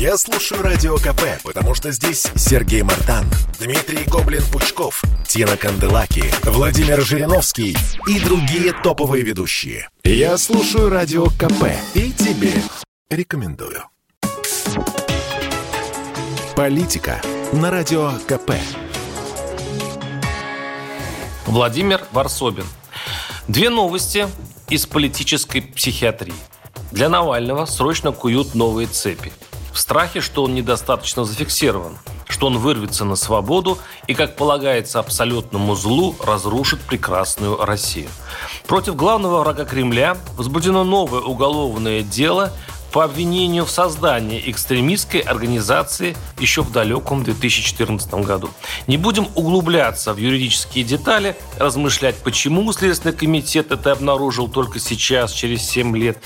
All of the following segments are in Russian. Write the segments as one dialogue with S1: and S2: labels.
S1: Я слушаю Радио КП, потому что здесь Сергей Мартан, Дмитрий Гоблин-Пучков, Тина Канделаки, Владимир Жириновский и другие топовые ведущие. Я слушаю Радио КП и тебе рекомендую. Политика на Радио КП.
S2: Владимир Варсобин. Две новости из политической психиатрии. Для Навального срочно куют новые цепи. В страхе, что он недостаточно зафиксирован, что он вырвется на свободу и, как полагается абсолютному злу, разрушит прекрасную Россию. Против главного врага Кремля возбуждено новое уголовное дело по обвинению в создании экстремистской организации еще в далеком 2014 году. Не будем углубляться в юридические детали, размышлять, почему Следственный комитет это обнаружил только сейчас, через 7 лет.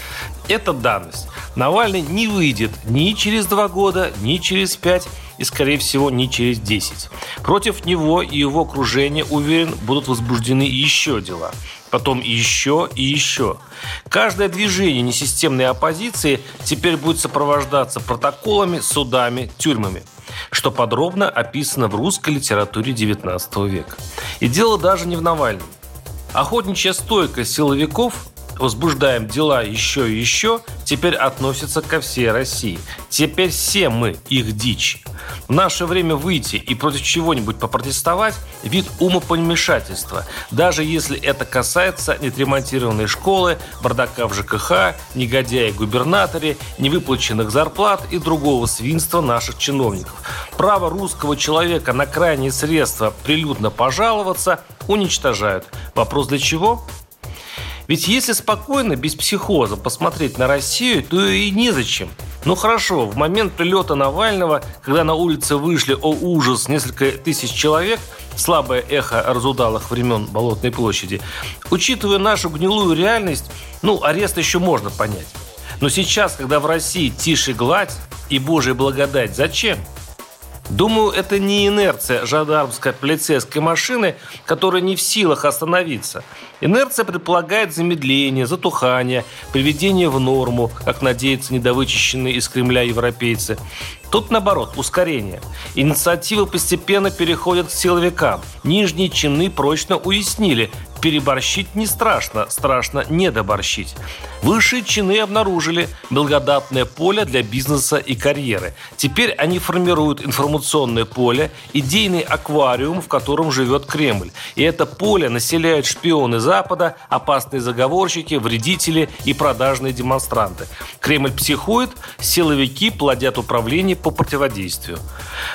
S2: Это данность. Навальный не выйдет ни через два года, ни через пять и, скорее всего, не через 10. Против него и его окружения, уверен, будут возбуждены еще дела. Потом еще и еще. Каждое движение несистемной оппозиции теперь будет сопровождаться протоколами, судами, тюрьмами что подробно описано в русской литературе XIX века. И дело даже не в Навальном. Охотничья стойкость силовиков возбуждаем дела еще и еще, теперь относится ко всей России. Теперь все мы их дичь. В наше время выйти и против чего-нибудь попротестовать – вид умопомешательства, даже если это касается нетремонтированной школы, бардака в ЖКХ, негодяя губернаторе, невыплаченных зарплат и другого свинства наших чиновников. Право русского человека на крайние средства прилюдно пожаловаться уничтожают. Вопрос для чего? Ведь если спокойно, без психоза посмотреть на Россию, то и незачем. Ну хорошо, в момент прилета Навального, когда на улице вышли, о ужас, несколько тысяч человек, слабое эхо разудалых времен Болотной площади, учитывая нашу гнилую реальность, ну, арест еще можно понять. Но сейчас, когда в России тише гладь и Божья благодать, зачем? Думаю, это не инерция жандармской полицейской машины, которая не в силах остановиться. Инерция предполагает замедление, затухание, приведение в норму, как надеются недовычищенные из Кремля европейцы. Тут, наоборот, ускорение. Инициативы постепенно переходят к силовикам. Нижние чины прочно уяснили, переборщить не страшно, страшно недоборщить. Высшие чины обнаружили благодатное поле для бизнеса и карьеры. Теперь они формируют информационное поле, идейный аквариум, в котором живет Кремль. И это поле населяют шпионы Запада, опасные заговорщики, вредители и продажные демонстранты. Кремль психует, силовики плодят управление по противодействию.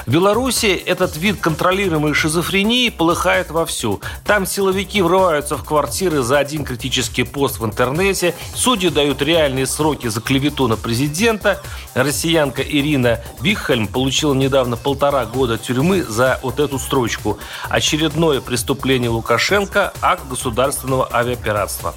S2: В Беларуси этот вид контролируемой шизофрении полыхает вовсю. Там силовики врываются в квартиры за один критический пост в интернете, судьи дают реальные сроки за клевету на президента. Россиянка Ирина Вихельм получила недавно полтора года тюрьмы за вот эту строчку. Очередное преступление Лукашенко – акт государственного авиапиратства.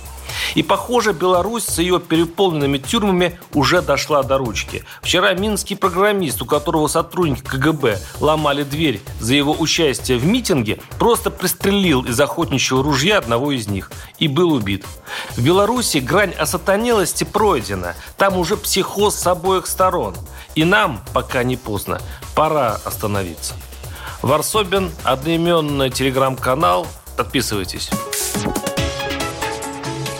S2: И, похоже, Беларусь с ее переполненными тюрьмами уже дошла до ручки. Вчера минский программист, у которого сотрудники КГБ ломали дверь за его участие в митинге, просто пристрелил из охотничьего ружья одного из них и был убит. В Беларуси грань осатанелости пройдена. Там уже психоз с обоих сторон. И нам, пока не поздно, пора остановиться. Варсобин, одноименный телеграм-канал. Подписывайтесь.